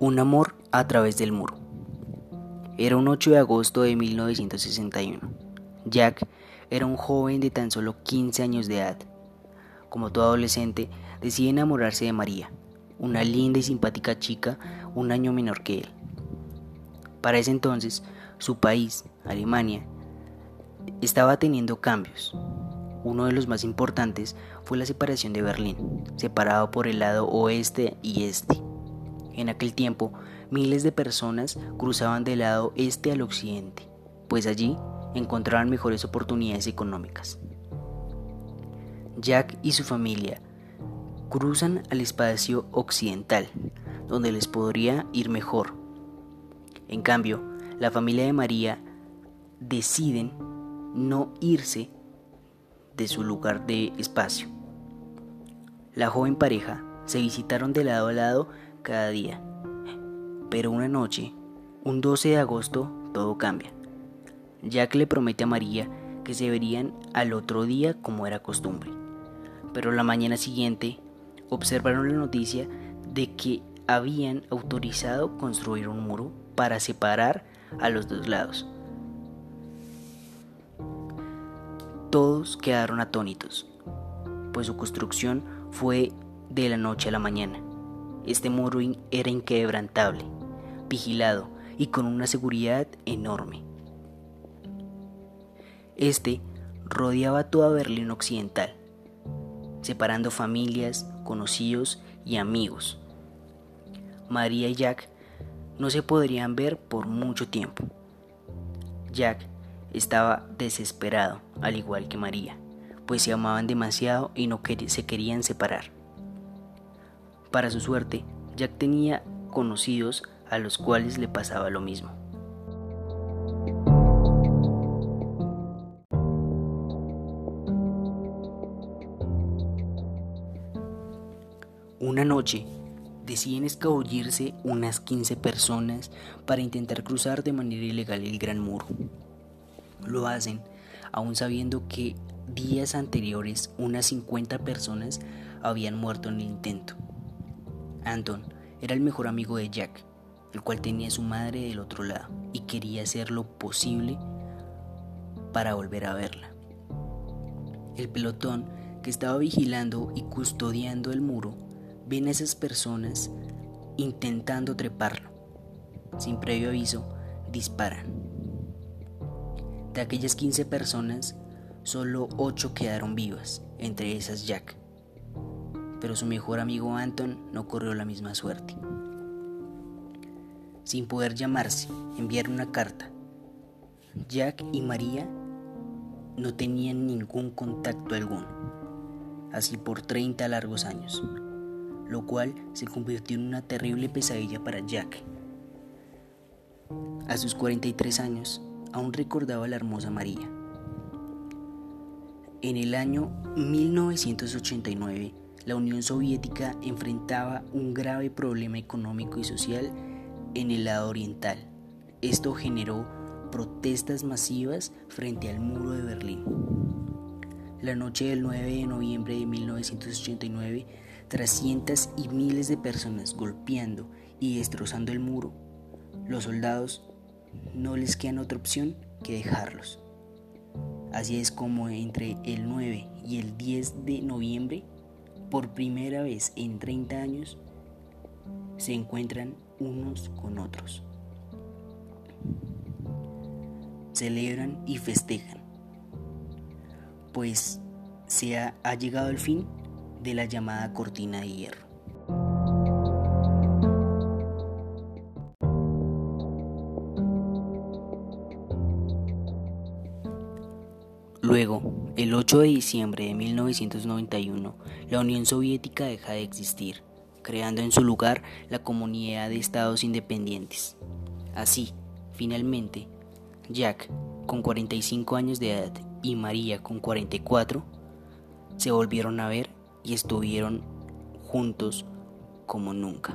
Un amor a través del muro. Era un 8 de agosto de 1961. Jack era un joven de tan solo 15 años de edad. Como todo adolescente, decide enamorarse de María, una linda y simpática chica un año menor que él. Para ese entonces, su país, Alemania, estaba teniendo cambios. Uno de los más importantes fue la separación de Berlín, separado por el lado oeste y este. En aquel tiempo, miles de personas cruzaban del lado este al occidente, pues allí encontraban mejores oportunidades económicas. Jack y su familia cruzan al espacio occidental, donde les podría ir mejor. En cambio, la familia de María deciden no irse de su lugar de espacio. La joven pareja se visitaron de lado a lado cada día. Pero una noche, un 12 de agosto, todo cambia. Jack le promete a María que se verían al otro día como era costumbre. Pero la mañana siguiente observaron la noticia de que habían autorizado construir un muro para separar a los dos lados. Todos quedaron atónitos, pues su construcción fue de la noche a la mañana. Este muro era inquebrantable, vigilado y con una seguridad enorme. Este rodeaba toda Berlín Occidental, separando familias, conocidos y amigos. María y Jack no se podrían ver por mucho tiempo. Jack estaba desesperado, al igual que María, pues se amaban demasiado y no se querían separar. Para su suerte, Jack tenía conocidos a los cuales le pasaba lo mismo. Una noche, deciden escabullirse unas 15 personas para intentar cruzar de manera ilegal el Gran Muro. Lo hacen, aún sabiendo que días anteriores unas 50 personas habían muerto en el intento. Anton era el mejor amigo de Jack, el cual tenía a su madre del otro lado y quería hacer lo posible para volver a verla. El pelotón que estaba vigilando y custodiando el muro ven a esas personas intentando treparlo. Sin previo aviso, disparan. De aquellas 15 personas, solo 8 quedaron vivas, entre esas Jack pero su mejor amigo Anton no corrió la misma suerte. Sin poder llamarse, enviar una carta. Jack y María no tenían ningún contacto alguno, así por 30 largos años, lo cual se convirtió en una terrible pesadilla para Jack. A sus 43 años, aún recordaba a la hermosa María. En el año 1989, la Unión Soviética enfrentaba un grave problema económico y social en el lado oriental. Esto generó protestas masivas frente al muro de Berlín. La noche del 9 de noviembre de 1989, tras cientos y miles de personas golpeando y destrozando el muro, los soldados no les queda otra opción que dejarlos. Así es como entre el 9 y el 10 de noviembre por primera vez en 30 años, se encuentran unos con otros. Celebran y festejan, pues se ha, ha llegado el fin de la llamada cortina de hierro. Luego, el 8 de diciembre de 1991, la Unión Soviética deja de existir, creando en su lugar la Comunidad de Estados Independientes. Así, finalmente, Jack, con 45 años de edad, y María, con 44, se volvieron a ver y estuvieron juntos como nunca.